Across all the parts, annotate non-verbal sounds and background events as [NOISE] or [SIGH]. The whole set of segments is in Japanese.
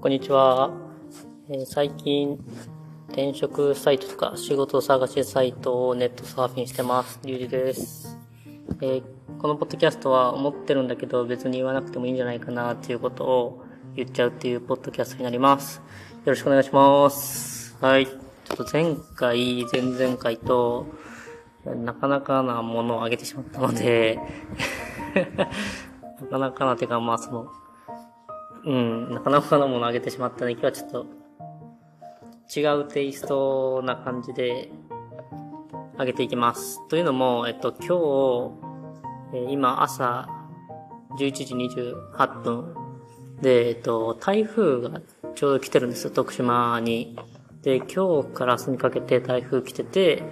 こんにちは。えー最近、転職サイトとか仕事探しサイトをネットサーフィンしてます。リュウジです。えーこのポッドキャストは思ってるんだけど別に言わなくてもいいんじゃないかなっていうことを言っちゃうっていうポッドキャストになります。よろしくお願いします。はい。ちょっと前回、前々回と、なかなかなものをあげてしまったので、[LAUGHS] なかなかなてかまあその、うん、なかなかなものをあげてしまったので、今日はちょっと、違うテイストな感じで、上げていきます。というのも、えっと、今日、えー今朝、11時28分で、えっと、台風がちょうど来てるんですよ、徳島に。で、今日から明日にかけて台風来てて、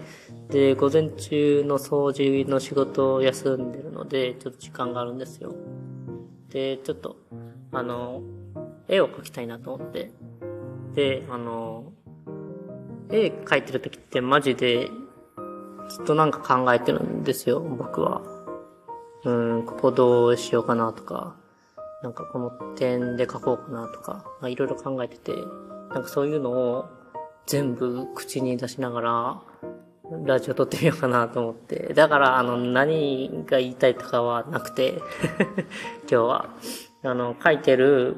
で、午前中の掃除の仕事を休んでるので、ちょっと時間があるんですよ。で、ちょっと、あの、絵を描きたいなと思って。で、あの、絵描いてる時ってマジで、ずっとなんか考えてるんですよ、僕は。うん、ここどうしようかなとか、なんかこの点で描こうかなとか、まあいろいろ考えてて、なんかそういうのを全部口に出しながら、ラジオ撮ってみようかなと思って。だから、あの、何が言いたいとかはなくて、[LAUGHS] 今日は。あの、書いてる、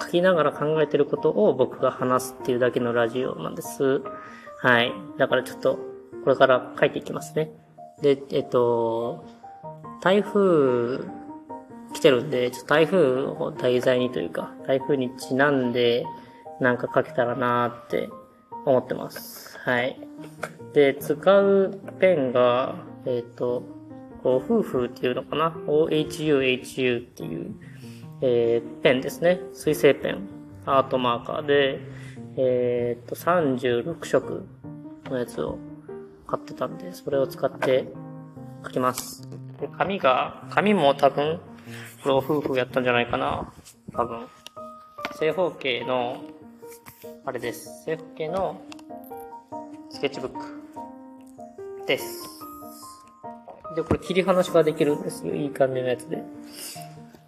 書きながら考えてることを僕が話すっていうだけのラジオなんです。はい。だからちょっと、これから書いていきますね。で、えっと、台風来てるんで、ちょっと台風を題材にというか、台風にちなんでなんか書けたらなーって思ってます。はい。で、使うペンが、えっ、と、こう、夫婦っていうのかな ?OHUHU っていう、えーペンですね。水性ペン。アートマーカーで、えっ、と、36色のやつを買ってたんで、それを使って書きます。で、紙が、紙も多分、これを夫婦やったんじゃないかな。多分。正方形の、あれです。正方形のスケッチブックです。で、これ切り離しができるんですよ。いい感じのやつで。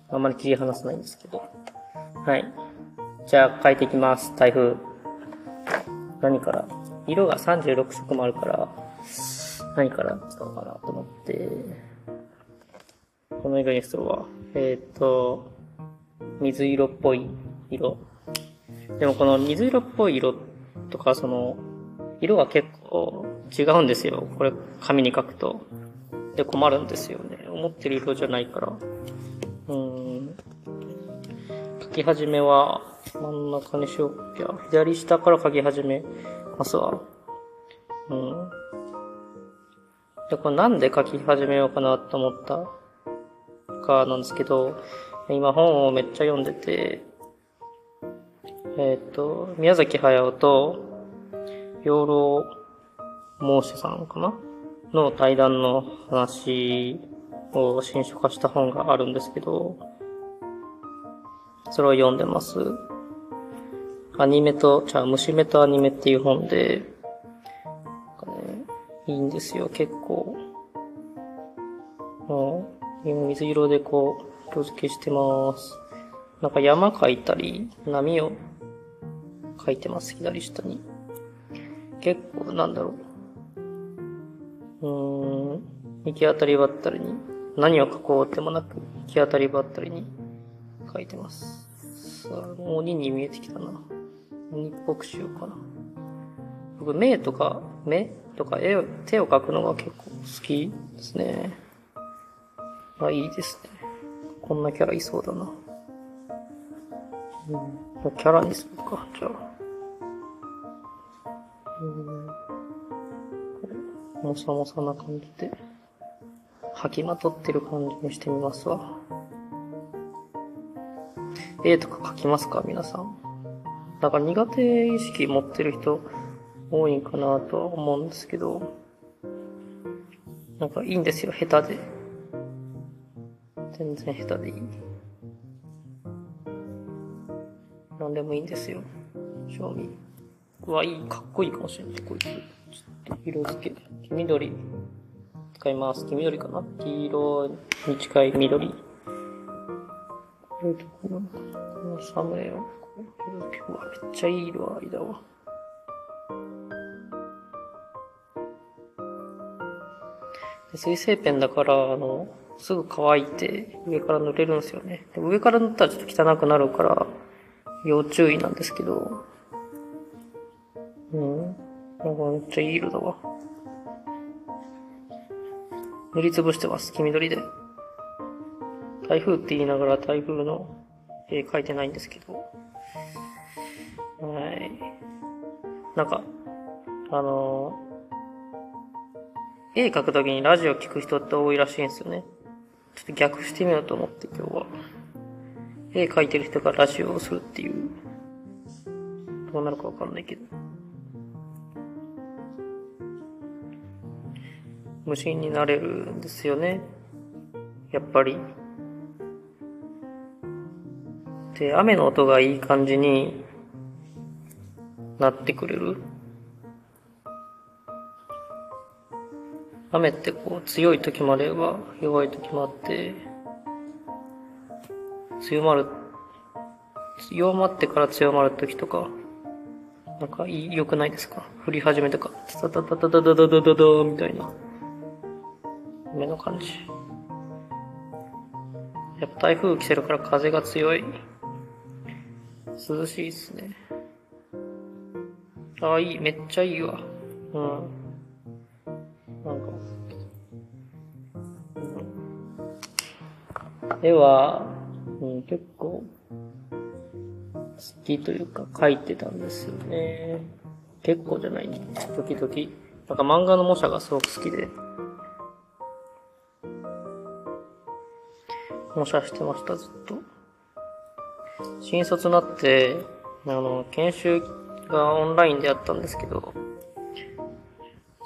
あんまり切り離さないんですけど。はい。じゃあ、書いていきます。台風。何から？色が36色もあるから、何から使おうかなと思って、この色にするわ。えっ、と、水色っぽい色。でもこの水色っぽい色とか、その、色が結構違うんですよ。これ、紙に書くと。で、困るんですよね。思ってる色じゃないから。うーん。書き始めは、真ん中にしようか。左下から書き始めますわ。うん。で、これなんで書き始めようかなと思ったかなんですけど、今本をめっちゃ読んでて、えっ、と、宮崎駿と、養老孟子さんかなの対談の話を新書化した本があるんですけど、それを読んでます。アニメと、じゃあ、虫目とアニメっていう本で、ね、いいんですよ、結構。もう、水色でこう、色付けしてます。なんか山描いたり、波を描いてます、左下に。結構、なんだろう。うーん、行き当たりばったりに、何を描こうでもなく、行き当たりばったりに描いてます。さあ、鬼に見えてきたな。鬼っぽくしようかな。僕、目とか、目とか絵を、手を描くのが結構好きですね。あ、いいですね。こんなキャラいそうだな。うん、キャラにするか、じゃあ。もさもさな感じで、吐きまとってる感じにしてみますわ。絵とか描きますか皆さん。なんか苦手意識持ってる人多いんかなとは思うんですけど、なんかいいんですよ、下手で。全然下手でいい。なんでもいいんですよ。賞味。うわ、いい、かっこいいかもしれない、こいつ。色付け。黄緑。使います。黄緑かな？黄色に近い緑。こういうところこのサムネを、うわ、めっちゃいい色合いだわ。水性ペンだから、あの、すぐ乾いて上から塗れるんですよね。上から塗ったらちょっと汚くなるから、要注意なんですけど、めっちゃいい色だわ。塗りつぶしてます、黄緑で。台風って言いながら台風の絵描いてないんですけど。はい。なんか、あのー、絵描くときにラジオ聞く人って多いらしいんですよね。ちょっと逆してみようと思って今日は。絵描いてる人がラジオをするっていう。どうなるかわかんないけど。無心になれるんですよね。やっぱり。で、雨の音がいい感じになってくれる？雨ってこう強い時もあれば弱い時もあって、強まる、弱まってから強まる時とか、なんか良くないですか？降り始めとか、タタタタタタタタタタみたいな。感じ。やっぱ台風来てるから風が強い。涼しいっすね。ああ、いい。めっちゃいいわ。うん。なんか。うん絵は、うん、結構、好きというか描いてたんですよね。結構じゃない、時々。なんか漫画の模写がすごく好きで。模写してました、ずっと。新卒になって、あの、研修がオンラインでやったんですけど、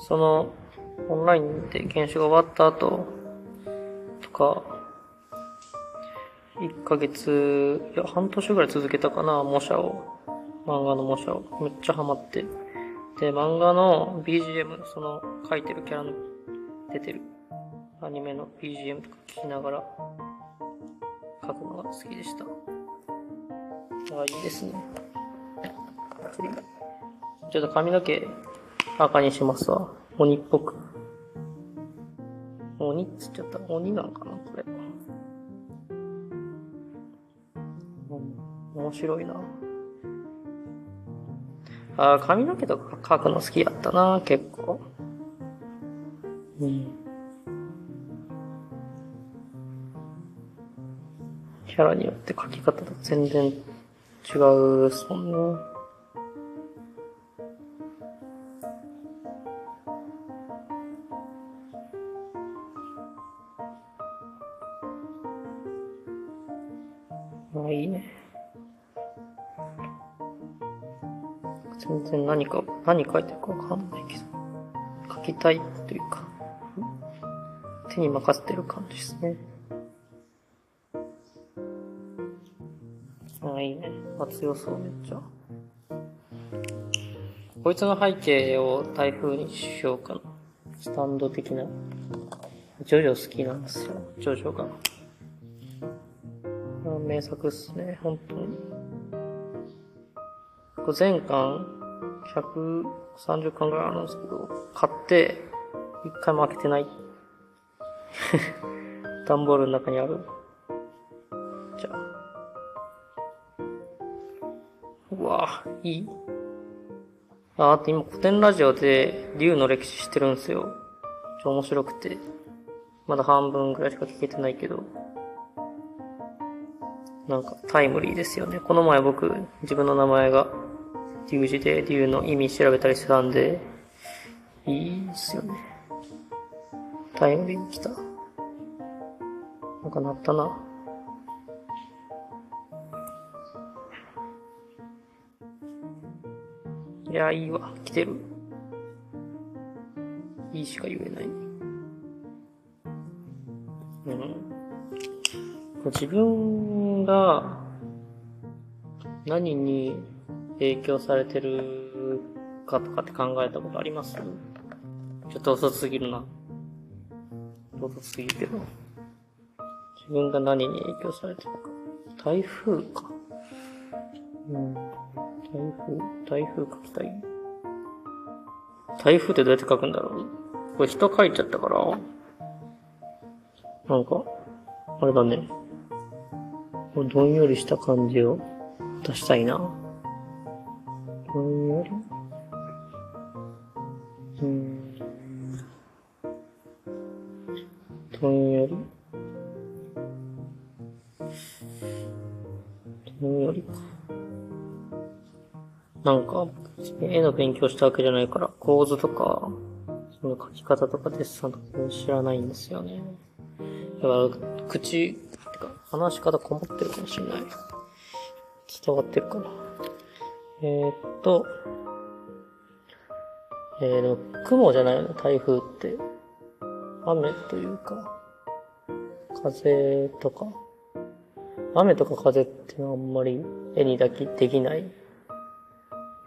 その、オンラインで研修が終わった後、とか、1ヶ月、いや、半年ぐらい続けたかな、模写を。漫画の模写を。めっちゃハマって。で、漫画の BGM、その、書いてるキャラの出てるアニメの BGM とか聞きながら書くのが好きでした。ああ、いいですね。ちょっと髪の毛赤にしますわ。鬼っぽく。鬼っつっちゃった。鬼なんかなこれ。うん、面白いな。あ髪の毛とか描くの好きやったな、結構。うん。キャラによって描き方と全然違うっすもんね。ああ、いいね。全然何か、何書いてるかわかんないけど、書きたいというか、手に任せてる感じですね。強そう、めっちゃ。こいつの背景を台風にしようかな。スタンド的な。ジョジョ好きなんですよ。ジョジョが。名作っすね、本当に。全巻、130巻ぐらいあるんですけど、買って、一回も開けてない。[LAUGHS] 段ボールの中にある。うわ、いい。あ、あと今古典ラジオで竜の歴史してるんですよ。超面白くて。まだ半分ぐらいしか聞けてないけど。なんかタイムリーですよね。この前僕、自分の名前が竜字で竜の意味調べたりしてたんで、いいっすよね。タイムリーに来た。なんかなったな。いや、いいわ。来てる。いいしか言えない。うん。自分が何に影響されてるかとかって考えたことあります？ちょっと遅すぎるな。遅すぎるけど。自分が何に影響されてるか。台風か。うん。台風、台風書きたい。台風ってどうやって書くんだろう？これ人書いちゃったから。なんか、あれだね。こどんよりした感じを出したいな。どんより？うん。どんより？なんか、絵の勉強したわけじゃないから、構図とか、その書き方とかデッサンとか知らないんですよね。だから、口、てか、話し方こもってるかもしれない。伝わってるかな。えー、っと、えー、でも、雲じゃないよね、台風って。雨というか、風とか。雨とか風ってあんまり絵にだきできない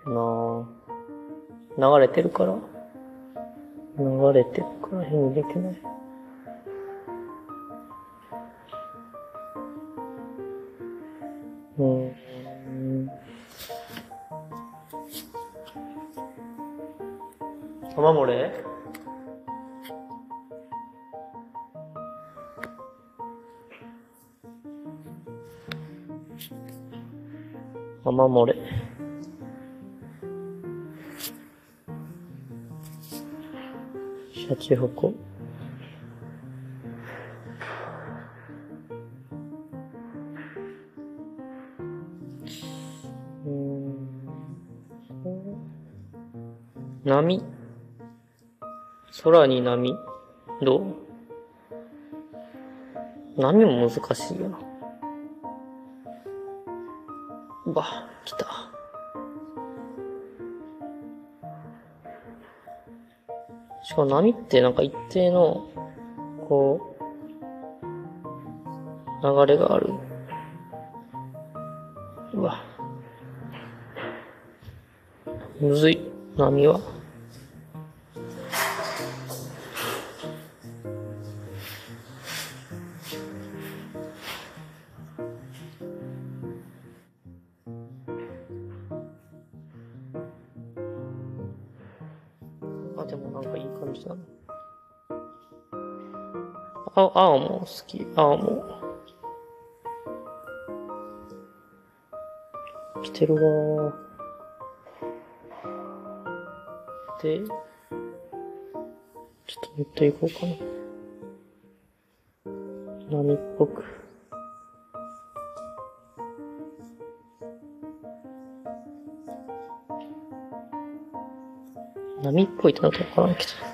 なぁ流れてるから？流れてるから絵にできない。うーん。雨漏れ？雨漏れ。シャチホコ？波？空に波？どう？波も難しいよな。うわ、来た。かも波ってなんか一定の、こう、流れがある。うわ。むずい、波は。好き。青もう。来てるわ。で、ちょっと塗っていこうかな。波っぽく。波っぽいってなったらわからんけど。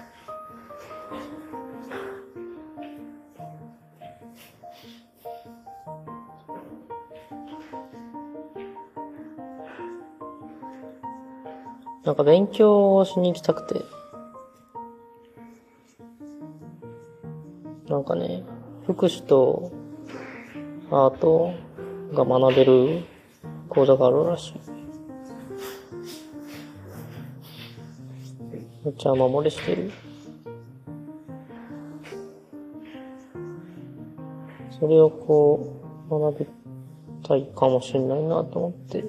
勉強をしに行きたくて。なんかね、福祉とアートが学べる講座があるらしい。めっちゃ雨漏れしてる。それをこう、学びたいかもしれないなと思って、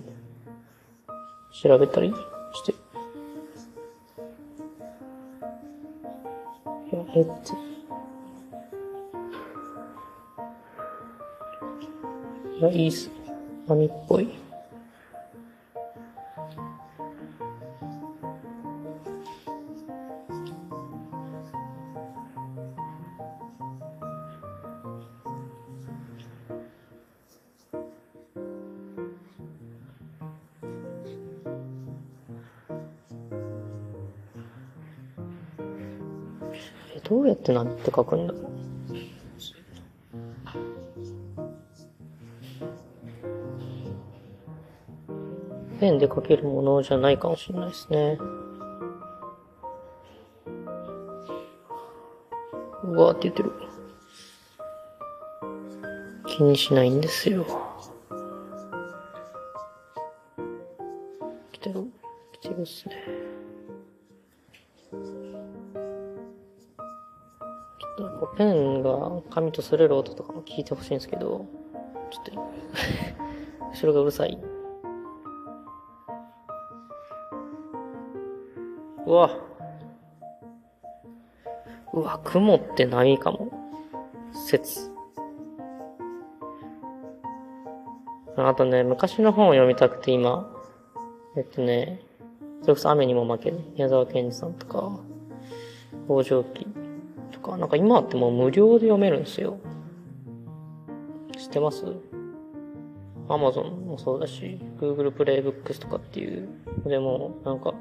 調べたりい、いっす。波っぽい。え、どうやって波って書くんだろうペンで書けるものじゃないかもしれないですね。うわーって言ってる。気にしないんですよ。来てる来てるっすね。ちょっとこうペンが紙と擦れる音とかも聞いてほしいんですけど、ちょっと、[LAUGHS] 後ろがうるさい。うわ。うわ、雲って何かも。説。あとね、昔の本を読みたくて今、えっとね、それこそ雨にも負ける。宮沢賢治さんとか、北条記とか、なんか今ってもう無料で読めるんですよ。知ってます？アマゾンもそうだし、Google プレイブックスとかっていう、でも、なんか、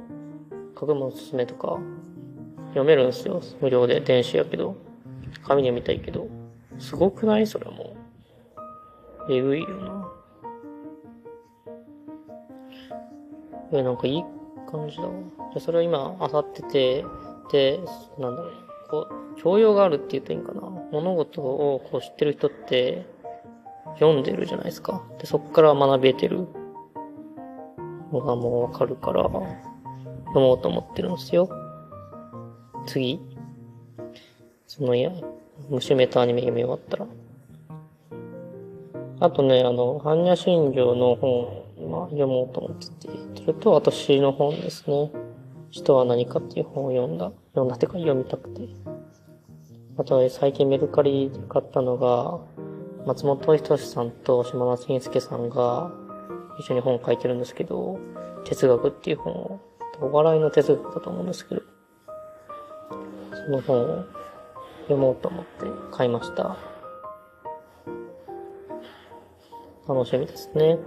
書くもおすすめとか、読めるんですよ。無料で、電子やけど。紙で読みたいけど。すごくない？それもう。えぐいよな。え、なんかいい感じだわ。で、それを今、漁ってて、で、なんだろう、こう、教養があるって言うといいんかな。物事をこう知ってる人って、読んでるじゃないですか。で、そこから学べてるのがもうわかるから、読もうと思ってるんですよ。次。その、いや、虫メタアニメ読み終わったら。あとね、あの、般若心経の本、まあ、読もうと思ってて、それと私の本ですね。人は何かっていう本を読んだ。読んだってか読みたくて。あとは最近メルカリで買ったのが、松本人志さんと島田紳介さんが一緒に本を書いてるんですけど、哲学っていう本を、お笑いの哲学だと思うんですけど、その本を読もうと思って買いました。楽しみですね。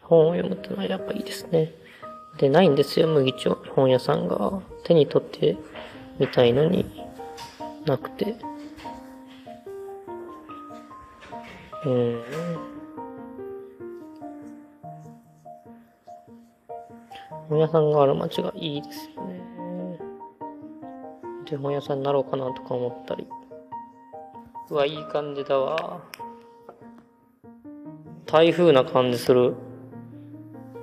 本を読むってのはやっぱいいですね。で、ないんですよ、麦町。本屋さんが。手に取ってみたいのになくて。うん。本屋さんがある街がいいですよね。で、本屋さんになろうかなとか思ったり。うわ、いい感じだわ。台風な感じする。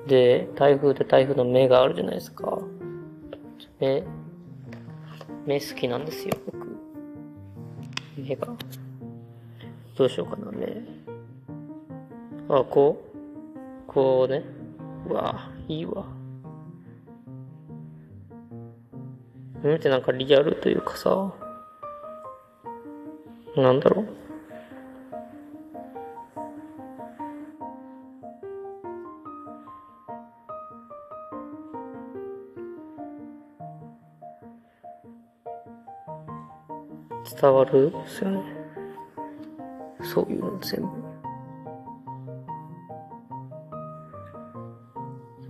で、台風って台風の目があるじゃないですか。目、目好きなんですよ、僕。目が。どうしようかな、目。あ、こうこうね。うわ、いいわ。目ってなん。かリアルというかさ、なん。だろう。伝わるですよね。そういうの全部。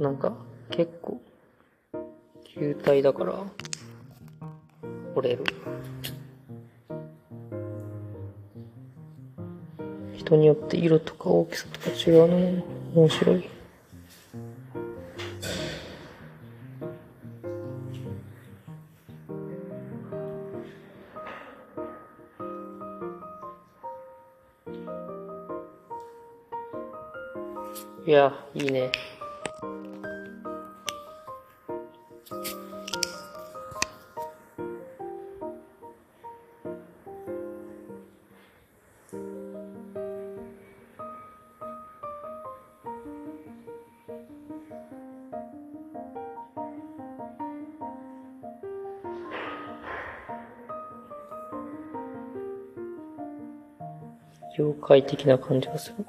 なん。か、結構、球体だから、折れる？人によって色とか大きさとか違うのも面白い。いや、いいね。快適な感じがする。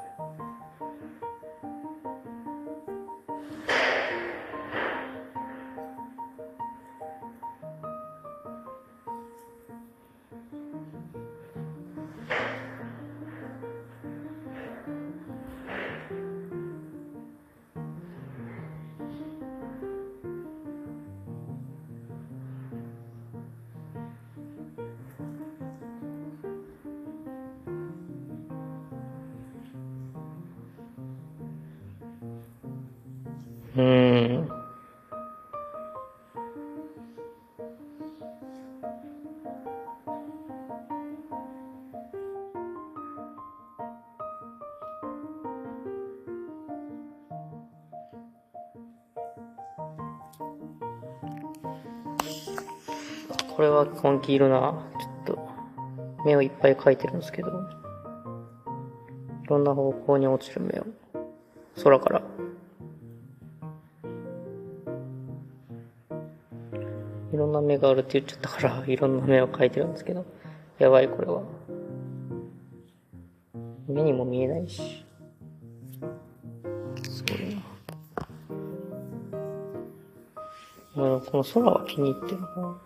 うん。これは根気いるな。ちょっと、目をいっぱい描いてるんですけど。いろんな方向に落ちる目を。空から。目があるって言っちゃったから、いろんな目を描いてるんですけど。やばい、これは。目にも見えないし。すごいな。うん、この空は気に入ってるな。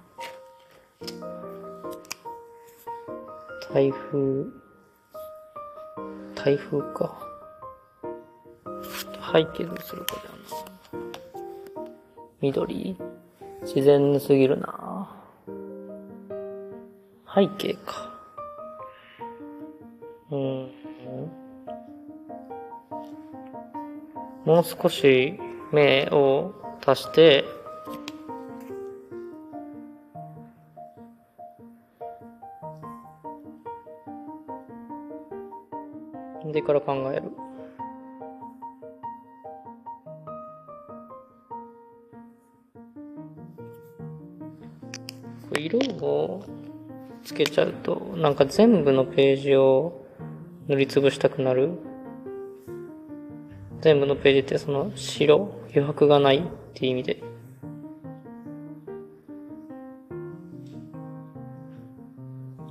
台風、台風か。背景どうするかだな。緑？自然すぎるな。背景か。うん。もう少し目を足して、でから考える。色をつけちゃうと、なんか全部のページを塗りつぶしたくなる。全部のページってその白、余白がないっていう意味で。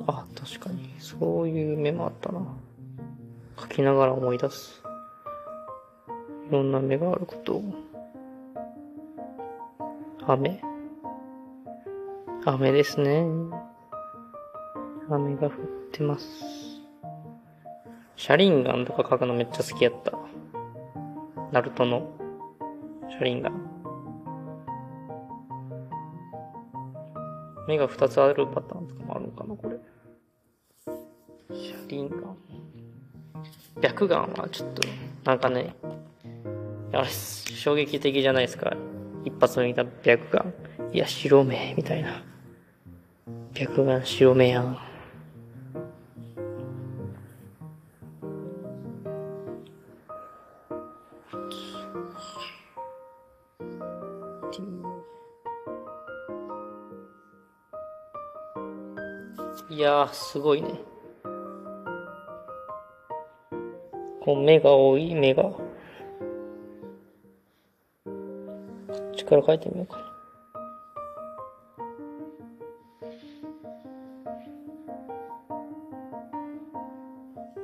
あ、確かに。そういう目もあったな。書きながら思い出す。いろんな目があることを。雨。雨ですね。雨が降ってます。シャリンガンとか書くのめっちゃ好きやった。ナルトのシャリンガン。目が2つあるパターンとかもあるのかな、これ。シャリンガン。白眼はちょっと、なんかね、あれ、衝撃的じゃないですか。一発目見た白眼。いや、白目、みたいな。白眼白目やん。すごいね。こう、目が多い、目が。こっちから書いてみようかな。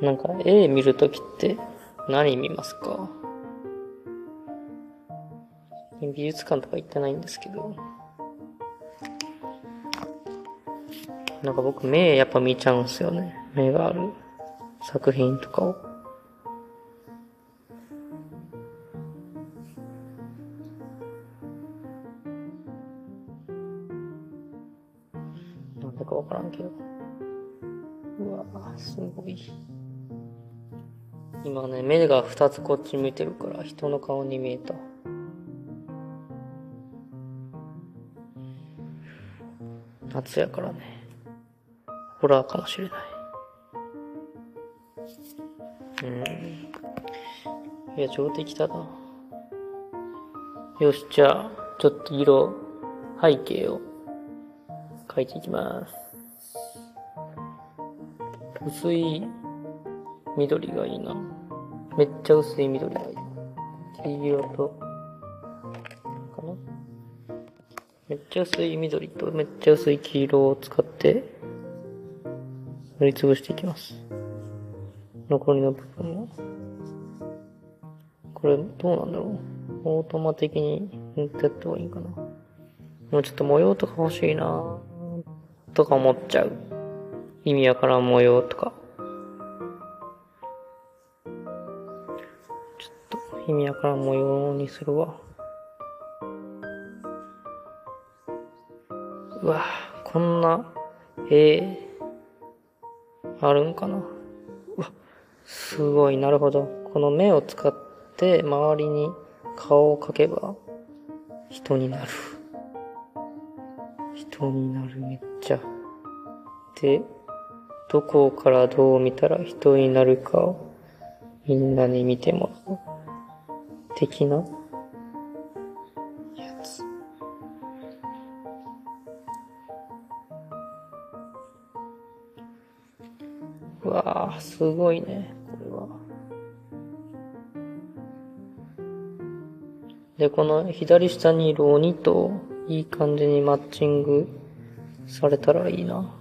なんか絵見るときって何見ますか？美術館とか行ってないんですけど。なんか僕目やっぱ見ちゃうんすよね。目がある作品とかを。なんでかわからんけど。うわぁ、すごい。今ね、目が二つこっち向いてるから人の顔に見えた。夏やからね。ホラーかもしれない。うん。いや、上手きたな。よし、じゃあ、ちょっと色、背景を描いていきます。薄い緑がいいな。めっちゃ薄い緑がいい。黄色と、かなめっちゃ薄い緑とめっちゃ薄い黄色を使って塗りつぶしていきます。残りの部分も。これどうなんだろうオートマ的に塗ってった方がいいかな。もうちょっと模様とか欲しいなとか思っちゃう。意味わからん模様とか。ちょっと意味わからん模様にするわ。うわこんな絵あるんかな。うわ、すごい、なるほど。この目を使って周りに顔を描けば人になる。人になる、めっちゃ。で、どこからどう見たら人になるかをみんなに見てもらう。的なすごいね、これは。で、この左下にいる鬼といい感じにマッチングされたらいいな。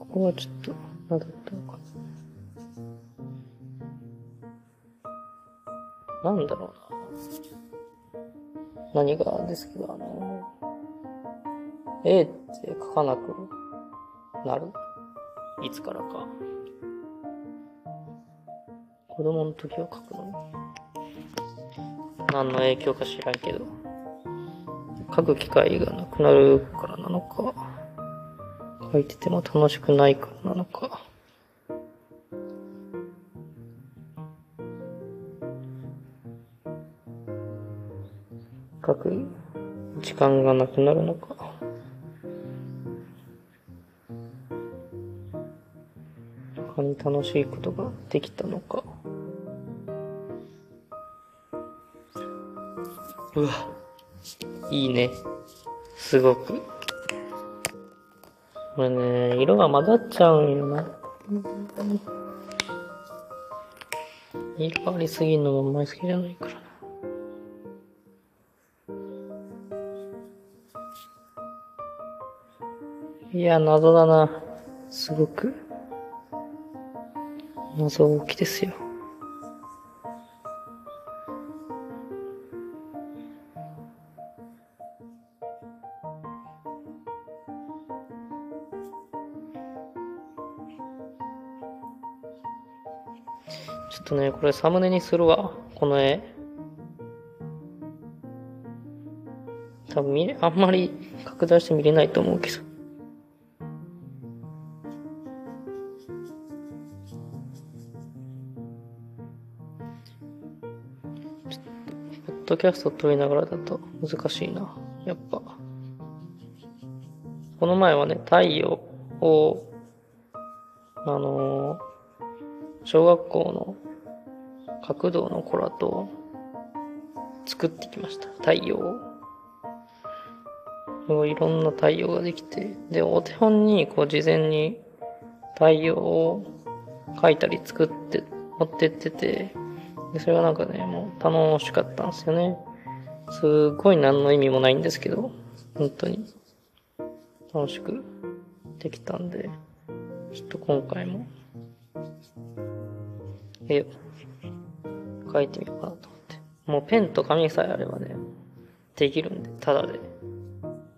ここはちょっと、なだったのかな。んだろうな。何がですけど、あの、A 書かなくなる？いつからか。子供の時は書くの。何の影響か知らんけど。書く機会がなくなるからなのか。書いてても楽しくないからなのか。書く時間がなくなるのか。他に楽しいことができたのか。うわ、いいね。すごく。これね、色が混ざっちゃうんよな。色ありすぎるのもあんまり好きじゃないからな。いや、謎だな。すごく。謎大きですよ。ちょっとね、これサムネにするわ。この絵。多分見れ、あんまり拡大して見れないと思うけど。キャスト撮りながらだと難しいな。やっぱ。この前はね、太陽を、あのー小学校の学童の子らと作ってきました。太陽を。いろんな太陽ができて、で、お手本にこう事前に太陽を描いたり作って持ってってて、で、それがなんかね、もう楽しかったんですよね。すごい何の意味もないんですけど、本当に楽しくできたんで、ちょっと今回も絵を描いてみようかなと思って。もうペンと紙さえあればね、できるんで、ただで。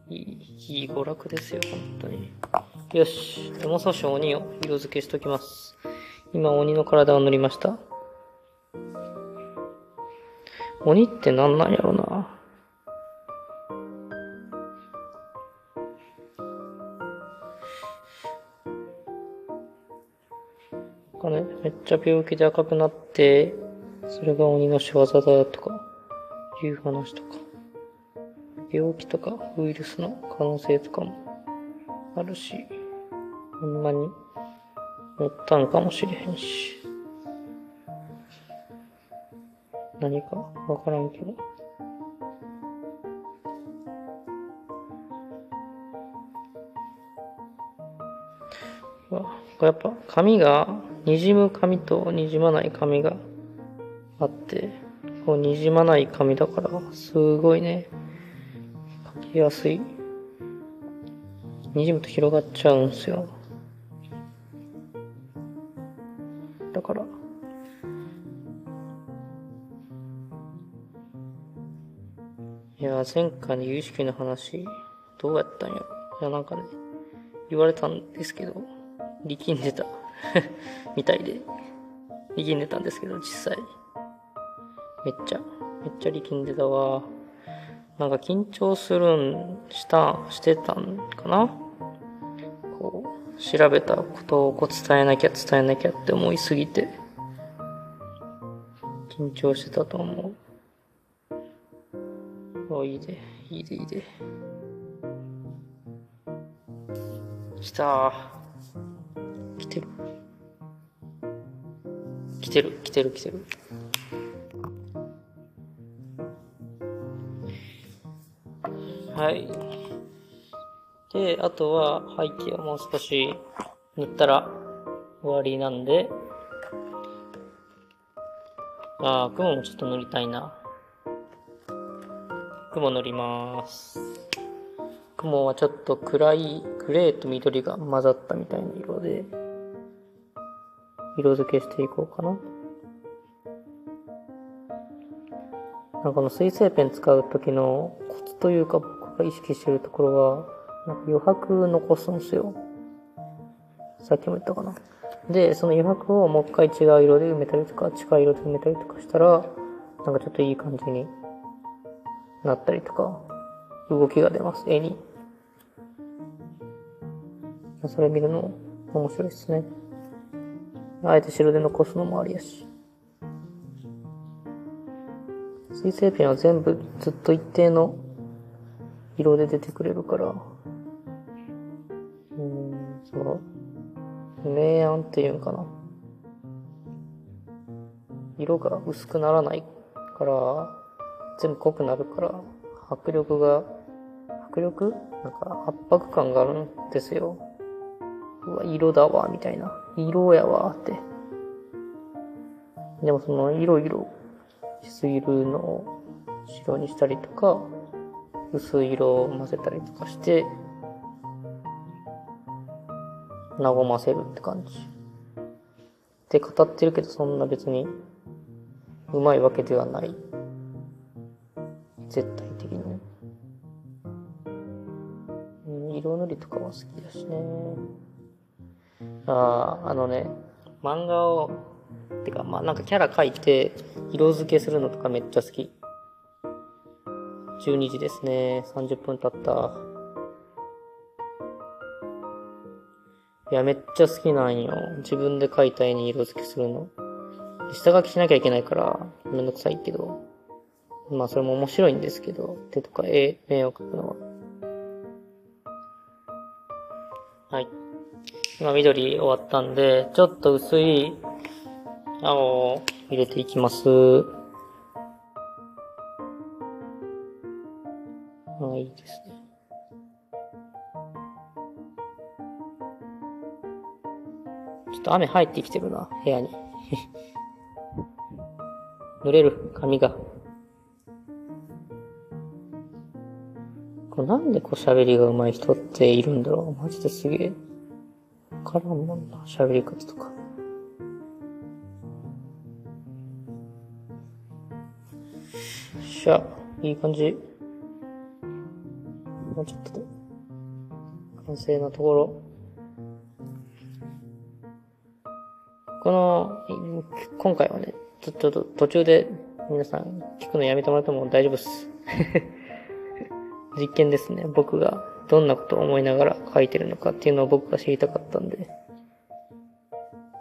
いい、いい娯楽ですよ、本当に。よし。もう少し鬼を色付けしときます。今鬼の体を塗りました。鬼ってなんなんやろな。かね、めっちゃ病気で赤くなって、それが鬼の仕業だとか、いう話とか、病気とかウイルスの可能性とかもあるし、ほんまに持ったんかもしれへんし、何か？わからんけど。これやっぱ紙が、滲む紙と滲まない紙があって、こう滲まない紙だから、すごいね、書きやすい。滲むと広がっちゃうんすよ。前回の有識の話、どうやったんや？いや、なんかね、言われたんですけど、力んでた [LAUGHS] みたいで、力んでたんですけど、実際。めっちゃ、めっちゃ力んでたわ。なんか緊張するん、した、してたんかな？こう、調べたことをこう伝えなきゃ伝えなきゃって思いすぎて、緊張してたと思う。いいで、いいで、いいで。来たー。来てる。来てる、来てる、来てる。はい。で、あとは背景をもう少し塗ったら終わりなんで、あー、雲もちょっと塗りたいな。雲塗ります。雲はちょっと暗いグレーと緑が混ざったみたいな色で、色付けしていこうかな。なんかこの水性ペン使う時のコツというか僕が意識してるところは、なんか余白残すんですよ。さっきも言ったかな。で、その余白をもう一回違う色で埋めたりとか、近い色で埋めたりとかしたら、なんかちょっといい感じになったりとか、動きが出ます、絵に。それ見るの面白いですね。あえて白で残すのもありやし。水性ペンは全部ずっと一定の色で出てくれるから、うん、そう。明暗っていうんかな。色が薄くならないから、全部濃くなるから、迫力が、迫力？なんか圧迫感があるんですよ。うわ、色だわ、みたいな。色やわ、って。でもその色々しすぎるのを白にしたりとか、薄い色を混ぜたりとかして、和ませるって感じ。って語ってるけど、そんな別に、うまいわけではない。絶対的にね。うん色塗りとかは好きだしね。ああ、あのね、漫画を、てか、まあなんかキャラ描いて、色付けするのとかめっちゃ好き。12時ですね。30分経った。いや、めっちゃ好きなんよ。自分で描いた絵に色付けするの。下書きしなきゃいけないから、めんどくさいけど。まあ、それも面白いんですけど、手とか絵、絵を描くのは。はい。今、緑終わったんで、ちょっと薄い青を入れていきます。まあ、いいですね。ちょっと雨入ってきてるな、部屋に。[LAUGHS] 濡れる、髪が。なんでこう喋りが上手い人っているんだろうマジですげえ。わからんもんな、喋り方とか。よっしゃ、いい感じ。もうちょっとで。完成のところ。この、今回はね、ちょっと途中で皆さん聞くのやめてもらっても大丈夫っす。実験ですね。僕がどんなことを思いながら書いてるのかっていうのを僕が知りたかったんで、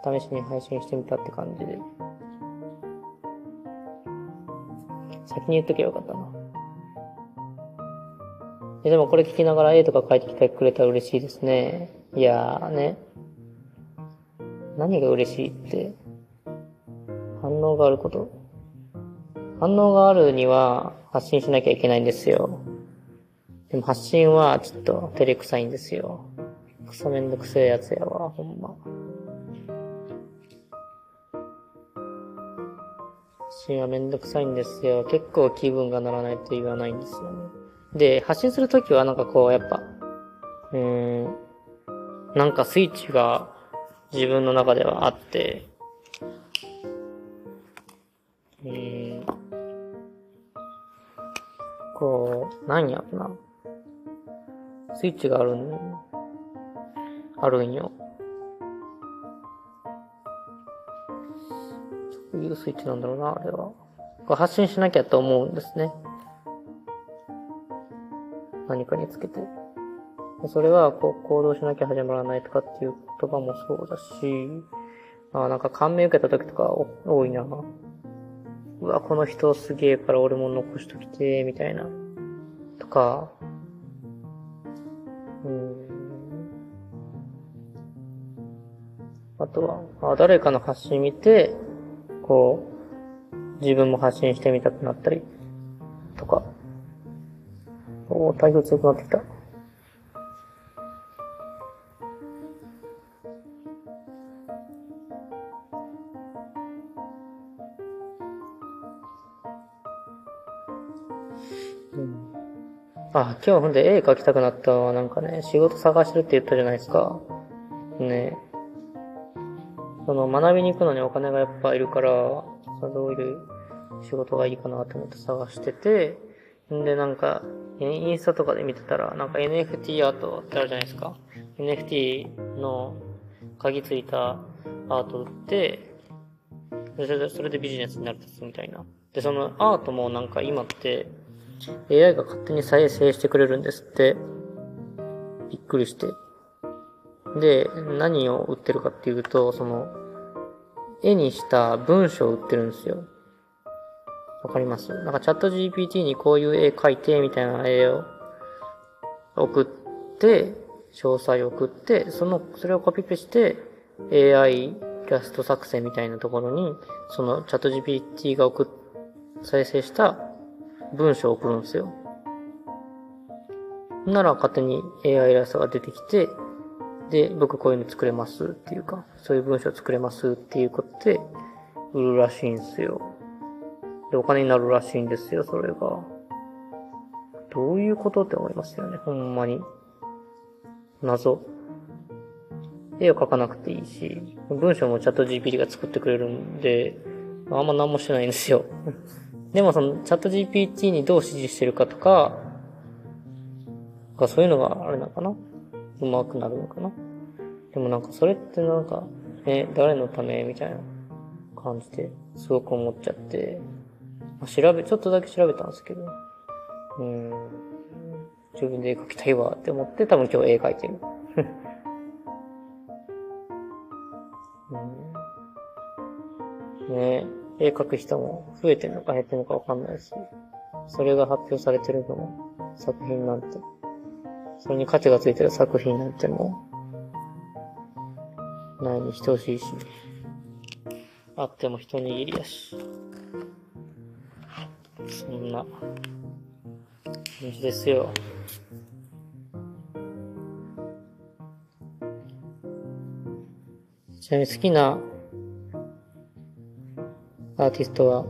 試しに配信してみたって感じで。先に言っとけばよかったな。えでもこれ聞きながら絵とか書いてきてくれたら嬉しいですね。いやーね。何が嬉しいって、反応があること。反応があるには発信しなきゃいけないんですよ。でも発信はちょっと照れくさいんですよ。クソめんどくせえやつやわ、ほんま。発信はめんどくさいんですよ。結構気分が乗らないと言わないんですよね。で、発信するときはなんかこう、やっぱ、うーん、なんかスイッチが自分の中ではあって、うーん、こう、なんやろな。スイッチがあるん、あるんよ。どういうスイッチなんだろうな、あれは。こう発信しなきゃと思うんですね。何かにつけて。それは、こう、行動しなきゃ始まらないとかっていう言葉もそうだし、あなんか感銘受けた時とか多いな。うわ、この人すげえから俺も残しときて、みたいな。とか、とは。あ誰かの発信見て、こう、自分も発信してみたくなったり、とか。おお、台風強くなってきた。うん、あ、今日ほんで絵描きたくなったのはなんかね、仕事探してるって言ったじゃないですか。ねその学びに行くのにお金がやっぱいるから、どういう仕事がいいかなと思って探してて、んでなんか、インスタとかで見てたら、なんか NFT アートってあるじゃないですか。NFT の鍵ついたアート売って、それでそれでビジネスになるみたいな。で、そのアートもなんか今って AI が勝手に再生してくれるんですって。びっくりして。で、何を売ってるかっていうと、その、絵にした文章を売ってるんですよ。わかります？なんかチャット GPT にこういう絵描いて、みたいな絵を送って、詳細を送って、その、それをコピペして、AI イラスト作成みたいなところに、そのチャット GPT が送っ、再生した文章を送るんですよ。なら勝手に AI イラストが出てきて、で、僕こういうの作れますっていうか、そういう文章作れますっていうことで、売るらしいんですよ。で、お金になるらしいんですよ、それが。どういうことって思いますよね、ほんまに。謎。絵を描かなくていいし、文章もチャット GPT が作ってくれるんで、あんま何もしてないんですよ。[LAUGHS] でもそのチャット GPT にどう指示してるかとか、かそういうのがあれなのかな上手くなるのかなでもなんかそれってなんか、え、誰のためみたいな感じですごく思っちゃって、まあ、調べ、ちょっとだけ調べたんですけど、うん、自分で絵描きたいわって思って多分今日絵描いてる。[LAUGHS] うん、ね。絵描く人も増えてるのか減ってるのかわかんないし、それが発表されてるのも作品なんて。それに価値がついてる作品なんてもう、ないに等しいし、あっても一握りやし。そんな、感じですよ。ちなみに好きなアーティストは、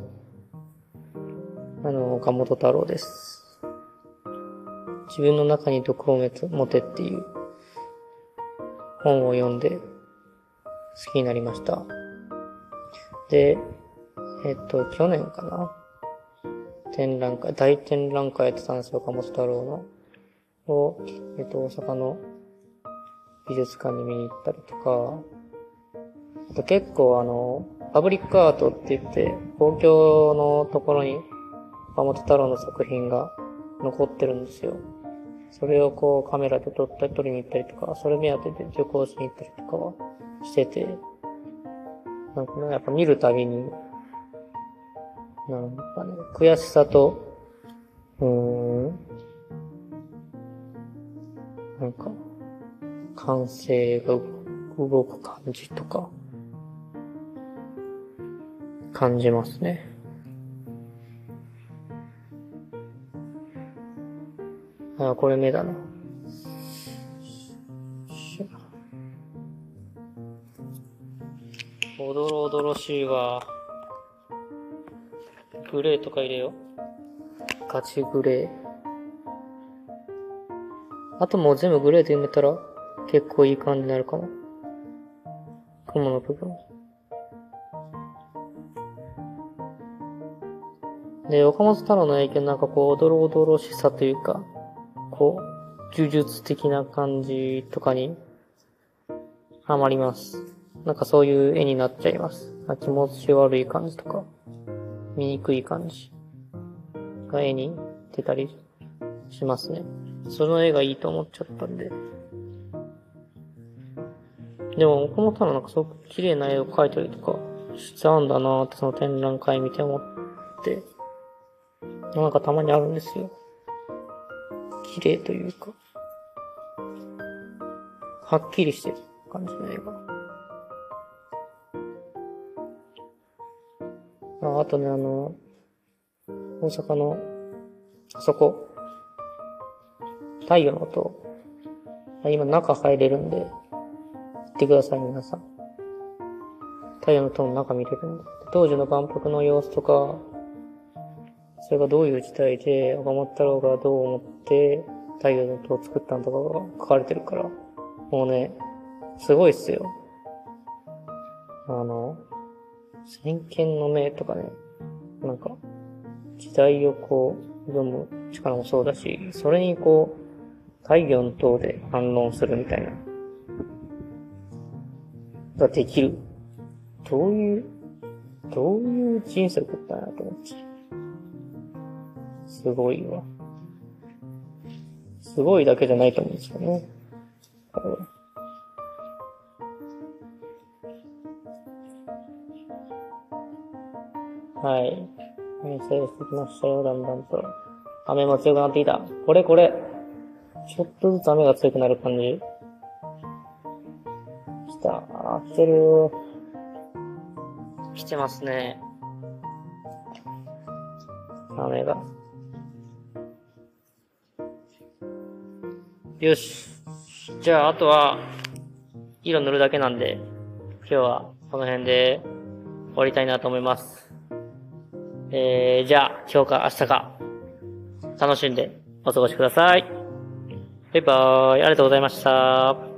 あの、岡本太郎です。自分の中に毒を持てっていう本を読んで好きになりました。で、えっと、去年かな？展覧会、大展覧会やってたんですよ、岡本太郎の。を、えっと、大阪の美術館に見に行ったりとか、あと結構あの、パブリックアートって言って、公共のところに岡本太郎の作品が残ってるんですよ。それをこうカメラで撮ったり撮りに行ったりとか、それ目当てで旅行しに行ったりとかはしてて、なんかね、やっぱ見るたびに、なんかね、悔しさと、うーん、なんか、感性が動く感じとか、感じますね。あ、これ目だな。おどろおどろしいわ。グレーとか入れよう。ガチグレー。あともう全部グレーで読めたら結構いい感じになるかも。雲の部分。で、岡本太郎の影響なんかこう、おどろおどろしさというか、こう、呪術的な感じとかに、ハマります。なんかそういう絵になっちゃいます。気持ち悪い感じとか、見にくい感じが絵に出たりしますね。その絵がいいと思っちゃったんで。でも、岡本さんなんかすごく綺麗な絵を描いたりとかしちゃうんだなってその展覧会見て思って、なんかたまにあるんですよ。綺麗というか、はっきりしてる感じの映画。ああとね、あの、大阪の、あそこ、太陽の音、今中入れるんで、行ってください、皆さん。太陽の塔の中見れるんで。当時の万博の様子とか、それがどういう時代で、岡本太郎がどう思っ、って太陽の塔を作ったのとかが書かれてるから、もうね、すごいっすよ。あの、先見の明とかね、なんか、時代をこう、読む力もそうだし、それにこう、太陽の塔で反論するみたいな。ができる。どういう、どういう人生を送ったんやと思って。すごいわ。すごいだけじゃないと思うんですよね。彼ははい。編成してきましたよ、だんだんと。雨も強くなってきた。これこれ。ちょっとずつ雨が強くなる感じ。来た。あー来てるよ。来てますね。雨が。よし。じゃあ、あとは、色塗るだけなんで、今日はこの辺で終わりたいなと思います。えー、じゃあ、今日か明日か、楽しんでお過ごしください。バイバーイ。ありがとうございました。